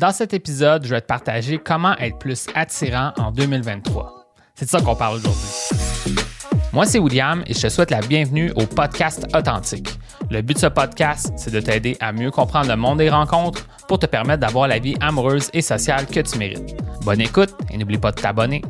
Dans cet épisode, je vais te partager comment être plus attirant en 2023. C'est de ça qu'on parle aujourd'hui. Moi, c'est William et je te souhaite la bienvenue au podcast Authentique. Le but de ce podcast, c'est de t'aider à mieux comprendre le monde des rencontres pour te permettre d'avoir la vie amoureuse et sociale que tu mérites. Bonne écoute et n'oublie pas de t'abonner.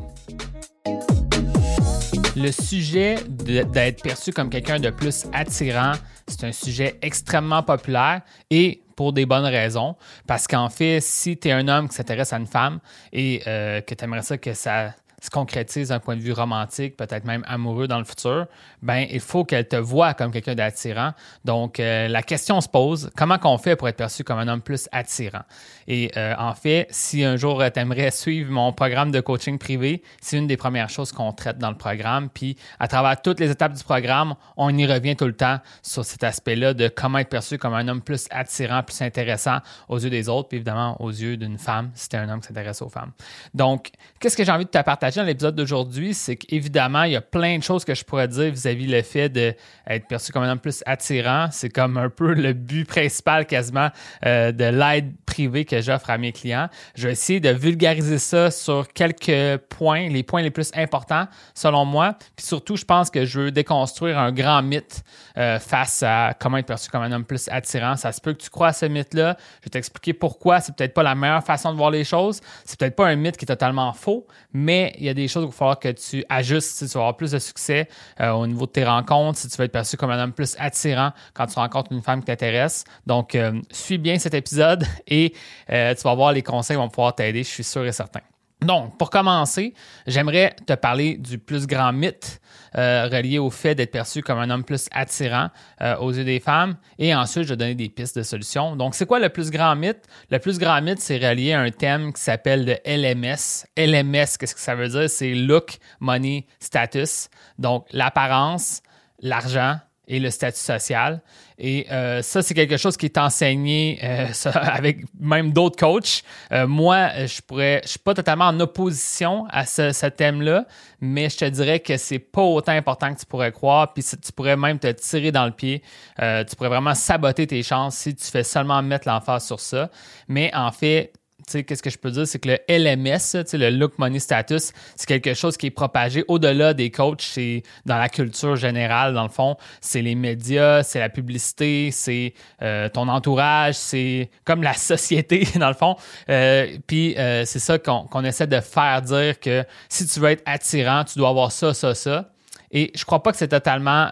Le sujet d'être perçu comme quelqu'un de plus attirant, c'est un sujet extrêmement populaire et pour des bonnes raisons. Parce qu'en fait, si tu es un homme qui s'intéresse à une femme et euh, que tu aimerais ça que ça se concrétise d'un point de vue romantique, peut-être même amoureux dans le futur, ben il faut qu'elle te voie comme quelqu'un d'attirant. Donc euh, la question se pose comment qu'on fait pour être perçu comme un homme plus attirant? Et euh, en fait, si un jour tu aimerais suivre mon programme de coaching privé, c'est une des premières choses qu'on traite dans le programme. Puis à travers toutes les étapes du programme, on y revient tout le temps sur cet aspect-là de comment être perçu comme un homme plus attirant, plus intéressant aux yeux des autres, puis évidemment aux yeux d'une femme, si tu un homme qui s'intéresse aux femmes. Donc, qu'est-ce que j'ai envie de te partager dans l'épisode d'aujourd'hui, c'est qu'évidemment, il y a plein de choses que je pourrais dire vis-à-vis le fait d'être perçu comme un homme plus attirant. C'est comme un peu le but principal quasiment euh, de l'aide privée que j'offre à mes clients. Je vais essayer de vulgariser ça sur quelques points, les points les plus importants selon moi. Puis surtout, je pense que je veux déconstruire un grand mythe euh, face à comment être perçu comme un homme plus attirant. Ça se peut que tu crois à ce mythe-là. Je vais t'expliquer pourquoi. C'est peut-être pas la meilleure façon de voir les choses. C'est peut-être pas un mythe qui est totalement faux, mais il y a des choses qu'il va falloir que tu ajustes si tu veux avoir plus de succès euh, au niveau de tes rencontres, si tu veux être perçu comme un homme plus attirant quand tu rencontres une femme qui t'intéresse. Donc, euh, suis bien cet épisode et euh, tu vas voir les conseils vont pouvoir t'aider, je suis sûr et certain. Donc, pour commencer, j'aimerais te parler du plus grand mythe euh, relié au fait d'être perçu comme un homme plus attirant euh, aux yeux des femmes. Et ensuite, je vais donner des pistes de solutions. Donc, c'est quoi le plus grand mythe? Le plus grand mythe, c'est relié à un thème qui s'appelle le LMS. LMS, qu'est-ce que ça veut dire? C'est Look, Money, Status. Donc, l'apparence, l'argent et le statut social. Et euh, ça, c'est quelque chose qui est enseigné euh, avec même d'autres coachs. Euh, moi, je pourrais, je suis pas totalement en opposition à ce, thème-là, mais je te dirais que c'est pas autant important que tu pourrais croire. Puis tu pourrais même te tirer dans le pied. tu pourrais vraiment saboter tes chances si tu fais seulement mettre l'emphase sur ça. Mais en fait, qu'est-ce que je peux dire, c'est que le LMS, le Look Money Status, c'est quelque chose qui est propagé au-delà des coachs, c'est dans la culture générale, dans le fond, c'est les médias, c'est la publicité, c'est euh, ton entourage, c'est comme la société, dans le fond. Euh, puis euh, c'est ça qu'on essaie de faire dire que si tu veux être attirant, tu dois avoir ça, ça, ça. Et je crois pas que c'est totalement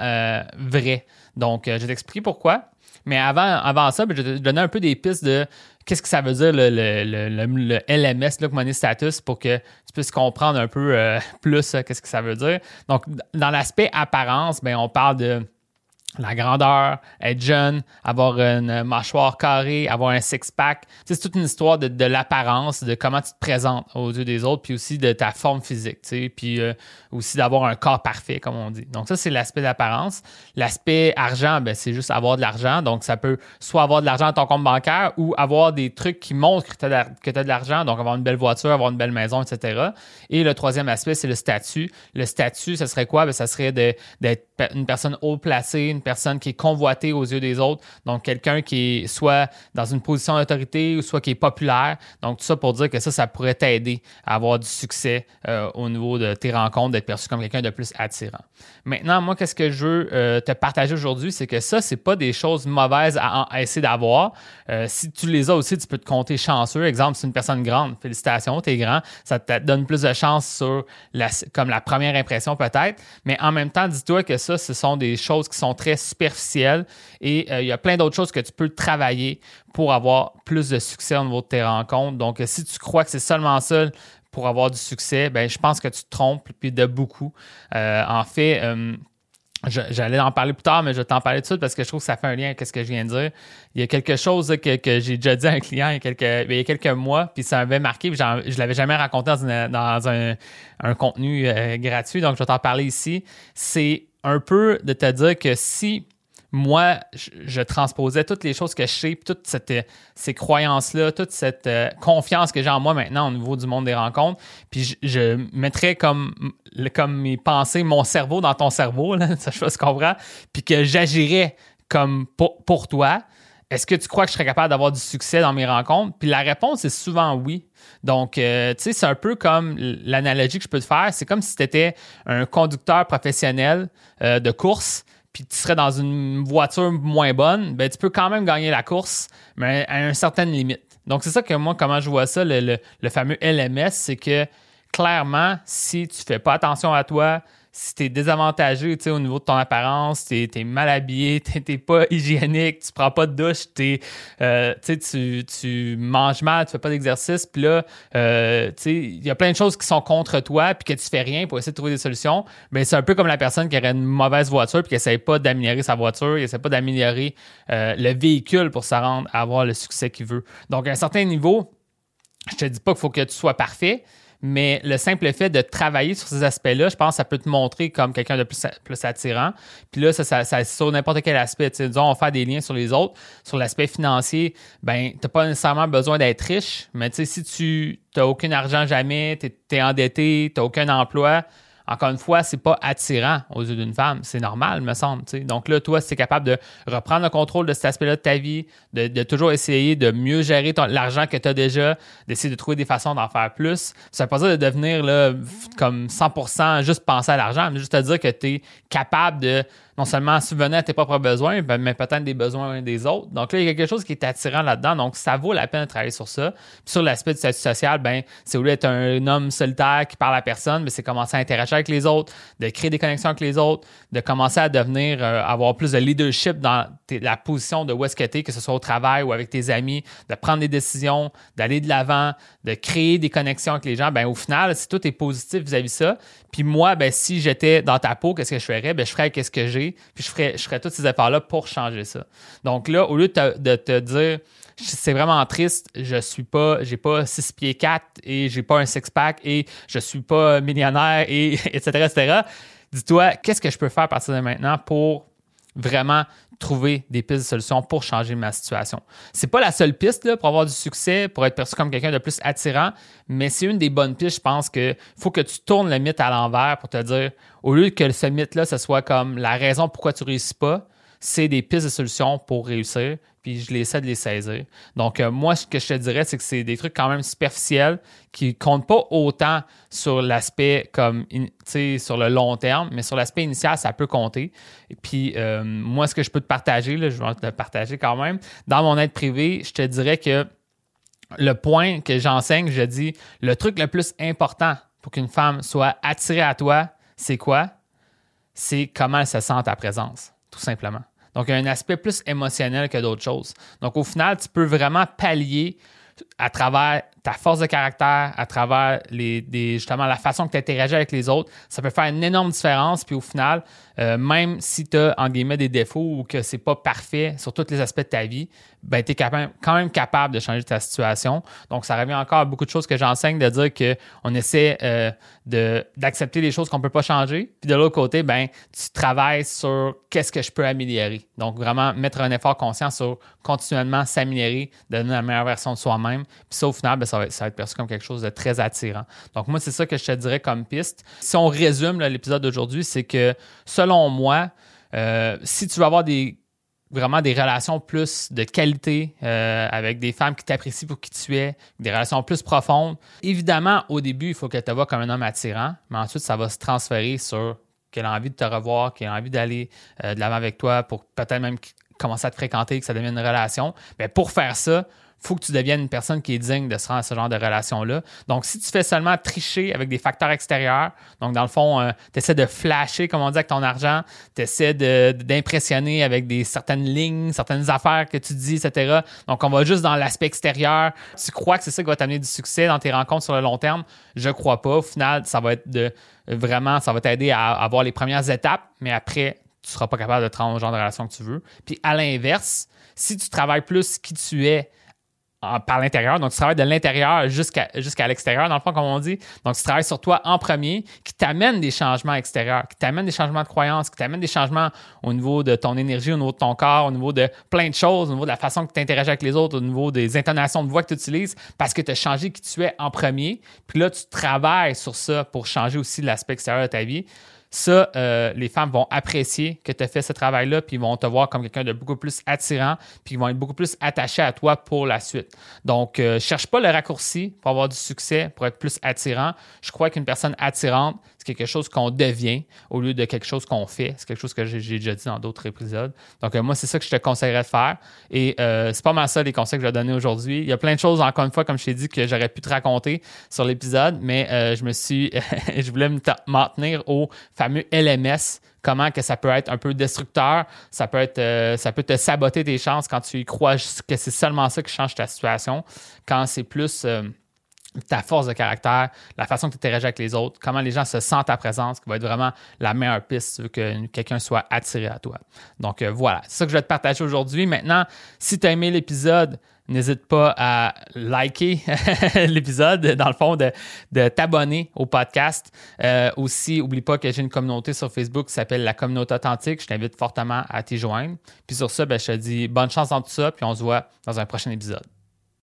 vrai. Donc, je vais t'expliquer pourquoi. Mais avant, avant ça, ben, je vais te donner un peu des pistes de qu'est-ce que ça veut dire le, le, LMS, Look Money Status, pour que tu puisses comprendre un peu euh, plus euh, qu'est-ce que ça veut dire. Donc, dans l'aspect apparence, ben, on parle de la grandeur, être jeune, avoir une mâchoire carrée, avoir un six-pack. c'est toute une histoire de, l'apparence, de comment tu te présentes aux yeux des autres, puis aussi de ta forme physique, puis euh, aussi d'avoir un corps parfait, comme on dit. Donc ça, c'est l'aspect d'apparence. L'aspect argent, ben, c'est juste avoir de l'argent. Donc ça peut soit avoir de l'argent dans ton compte bancaire ou avoir des trucs qui montrent que tu as, de l'argent, donc avoir une belle voiture, avoir une belle maison, etc. Et le troisième aspect, c'est le statut. Le statut, ce serait quoi? Ben, ça serait d'être une personne haut placée, une personne qui est convoitée aux yeux des autres. Donc, quelqu'un qui est soit dans une position d'autorité ou soit qui est populaire. Donc, tout ça pour dire que ça, ça pourrait t'aider à avoir du succès euh, au niveau de tes rencontres, d'être perçu comme quelqu'un de plus attirant. Maintenant, moi, qu'est-ce que je veux euh, te partager aujourd'hui, c'est que ça, c'est pas des choses mauvaises à, essayer d'avoir. Euh, si tu les as aussi, tu peux te compter chanceux. Exemple, si une personne grande, félicitations, tu es grand, ça te donne plus de chance sur la, comme la première impression peut-être. Mais en même temps, dis-toi que ça, ce sont des choses qui sont très superficielles et euh, il y a plein d'autres choses que tu peux travailler pour avoir plus de succès au niveau de tes rencontres. Donc, si tu crois que c'est seulement ça pour avoir du succès, ben, je pense que tu te trompes, puis de beaucoup. Euh, en fait, euh, J'allais en parler plus tard, mais je vais t'en parler tout de suite parce que je trouve que ça fait un lien avec ce que je viens de dire. Il y a quelque chose que, j'ai déjà dit à un client il y a quelques, ben, il y a quelques mois, puis ça m'avait marqué, puis je l'avais jamais raconté dans, un, contenu euh, gratuit, donc je vais t'en parler ici. C'est un peu de te dire que si moi, je, transposais toutes les choses que je sais, toutes cette, ces croyances-là, toute cette euh, confiance que j'ai en moi maintenant au niveau du monde des rencontres. Puis je, mettrais comme, mes pensées, mon cerveau dans ton cerveau, là, ça je ce qu'on comprends, puis que j'agirais comme pour, toi. Est-ce que tu crois que je serais capable d'avoir du succès dans mes rencontres? Puis la réponse est souvent oui. Donc, euh, tu sais, c'est un peu comme l'analogie que je peux te faire. C'est comme si tu étais un conducteur professionnel euh, de course, puis tu serais dans une voiture moins bonne, ben, tu peux quand même gagner la course, mais à une certaine limite. Donc, c'est ça que moi, comment je vois ça, le, le fameux LMS, c'est que clairement, si tu fais pas attention à toi, si tu es désavantagé au niveau de ton apparence, tu es, mal habillé, tu n'es pas hygiénique, tu prends pas de douche, euh, tu, manges mal, tu fais pas d'exercice, puis là, euh, il y a plein de choses qui sont contre toi, puis que tu fais rien pour essayer de trouver des solutions, mais c'est un peu comme la personne qui aurait une mauvaise voiture, puis qui essaie pas d'améliorer sa voiture, il essaie pas d'améliorer euh, le véhicule pour se rendre à avoir le succès qu'il veut. Donc, à un certain niveau, je te dis pas qu'il faut que tu sois parfait, mais le simple fait de travailler sur ces aspects-là, je pense que ça peut te montrer comme quelqu'un de plus, attirant. Puis là, ça, ça, ça sur n'importe quel aspect. Disons, on faire des liens sur les autres. Sur l'aspect financier, ben, tu n'as pas nécessairement besoin d'être riche, mais si tu n'as aucun argent jamais, tu es, endetté, tu n'as aucun emploi, encore une fois, c'est pas attirant aux yeux d'une femme. C'est normal, me semble. Donc là, toi, si tu es capable de reprendre le contrôle de cet aspect-là de ta vie, de, toujours essayer de mieux gérer l'argent que tu as déjà, d'essayer de trouver des façons d'en faire plus, ça veut pas dire de devenir là, comme 100% juste penser à l'argent, mais juste à dire que tu es capable de non seulement subvenir à tes propres besoins, ben, mais peut-être des besoins des autres. Donc là, il y a quelque chose qui est attirant là-dedans. Donc, ça vaut la peine de travailler sur ça. Puis sur l'aspect du statut social, ben, c'est au lieu d'être un homme solitaire qui parle à personne, mais c'est commencer à interagir avec les autres, de créer des connexions avec les autres, de commencer à devenir, euh, avoir plus de leadership dans la position de où est-ce que tu es, que ce soit au travail ou avec tes amis, de prendre des décisions, d'aller de l'avant, de créer des connexions avec les gens. Ben, au final, si tout est positif vis-à-vis de ça, puis moi, ben, si j'étais dans ta peau, qu'est-ce que je ferais? Ben, je ferais qu'est-ce que j'ai, puis je ferais, je ferais tous ces efforts-là pour changer ça. Donc là, au lieu de te, dire, c'est vraiment triste, je suis pas, j'ai pas 6 pieds 4 et j'ai pas un six-pack et je suis pas millionnaire et etc., etc. Dis-toi, qu'est-ce que je peux faire à partir de maintenant pour vraiment trouver des pistes de solutions pour changer ma situation. C'est pas la seule piste là, pour avoir du succès, pour être perçu comme quelqu'un de plus attirant, mais c'est une des bonnes pistes. Je pense qu'il faut que tu tournes le mythe à l'envers pour te dire, au lieu que ce mythe-là, ce soit comme la raison pourquoi tu réussis pas, c'est des pistes de solutions pour réussir, puis je essaie de les saisir. Donc, euh, moi, ce que je te dirais, c'est que c'est des trucs quand même superficiels qui comptent pas autant sur l'aspect comme, tu sais, sur le long terme, mais sur l'aspect initial, ça peut compter. Et puis, euh, moi, ce que je peux te partager, je vais te partager quand même, dans mon aide privée, je te dirais que le point que j'enseigne, je dis, le truc le plus important pour qu'une femme soit attirée à toi, c'est quoi? C'est comment elle se sent ta présence tout simplement. Donc, il y a un aspect plus émotionnel que d'autres choses. Donc, au final, tu peux vraiment pallier à travers ta force de caractère, à travers les, justement la façon que tu interagis avec les autres, ça peut faire une énorme différence. Puis au final, euh, même si tu as guillemets des défauts ou que c'est pas parfait sur tous les aspects de ta vie, ben, tu es quand même capable de changer ta situation. Donc, ça revient encore à beaucoup de choses que j'enseigne de dire qu'on essaie euh, d'accepter les choses qu'on peut pas changer. Puis de l'autre côté, ben, tu travailles sur qu'est-ce que je peux améliorer. Donc, vraiment mettre un effort conscient sur continuellement s'améliorer, donner la meilleure version de soi-même. Puis ça, au final, ben, ça, va, être perçu comme quelque chose de très attirant. Donc, moi, c'est ça que je te dirais comme piste. Si on résume l'épisode d'aujourd'hui, c'est que selon moi, euh, si tu veux avoir des vraiment des relations plus de qualité euh, avec des femmes qui t'apprécient pour qui tu es, des relations plus profondes. Évidemment, au début, il faut que tu te vois comme un homme attirant, mais ensuite, ça va se transférer sur qu'elle a envie de te revoir, qu'elle a envie d'aller euh, de l'avant avec toi pour peut-être même commencer à te fréquenter, que ça devienne une relation. Mais pour faire ça, faut que tu deviennes une personne qui est digne de se rendre à ce genre de relation-là. Donc, si tu fais seulement tricher avec des facteurs extérieurs, donc dans le fond, euh, tu essaies de flasher, comme on dit, avec ton argent, tu essaies d'impressionner avec des certaines lignes, certaines affaires que tu dis, etc. Donc, on va juste dans l'aspect extérieur. Tu crois que c'est ça qui va t'amener du succès dans tes rencontres sur le long terme? Je crois pas. Au final, ça va être de vraiment, ça va t'aider à avoir les premières étapes, mais après, tu seras pas capable de te rendre au genre de relation que tu veux. Puis à l'inverse, si tu travailles plus qui tu es, par l'intérieur. Donc, tu travailles de l'intérieur jusqu'à jusqu'à l'extérieur, dans le fond, comme on dit. Donc, tu travailles sur toi en premier, qui t'amène des changements extérieurs, qui t'amène des changements de croyances, qui t'amène des changements au niveau de ton énergie, au niveau de ton corps, au niveau de plein de choses, au niveau de la façon que tu interagis avec les autres, au niveau des intonations de voix que tu utilises, parce que tu as changé qui tu es en premier. Puis là, tu travailles sur ça pour changer aussi l'aspect extérieur de ta vie ça, euh, les femmes vont apprécier que tu as fait ce travail-là, puis ils vont te voir comme quelqu'un de beaucoup plus attirant, puis ils vont être beaucoup plus attachés à toi pour la suite. Donc, euh, cherche pas le raccourci pour avoir du succès, pour être plus attirant. Je crois qu'une personne attirante, quelque chose qu'on devient au lieu de quelque chose qu'on fait. C'est quelque chose que j'ai déjà dit dans d'autres épisodes. Donc, euh, moi, c'est ça que je te conseillerais de faire. Et c'est pas mal ça les conseils que je vais donner aujourd'hui. Il y a plein de choses, encore une fois, comme je t'ai dit, que j'aurais pu te raconter sur l'épisode, mais je me suis, je voulais m'en tenir au fameux LMS, comment que ça peut être un peu destructeur, ça peut, être, euh, ça peut te saboter tes chances quand tu y crois que c'est seulement ça qui change ta situation, quand c'est plus euh, ta force de caractère, la façon que tu interagis avec les autres, comment les gens se sentent ta présence, qui va être vraiment la meilleure piste si tu veux que quelqu'un soit attiré à toi. Donc euh, voilà, c'est ça que je vais te partager aujourd'hui. Maintenant, si tu as aimé l'épisode, N'hésite pas à liker l'épisode, dans le fond, de, t'abonner au podcast. Euh, aussi, n'oublie pas que j'ai une communauté sur Facebook qui s'appelle la communauté authentique. Je t'invite fortement à t'y joindre. Puis sur ça, ben, je te dis bonne chance dans tout ça, puis on se voit dans un prochain épisode.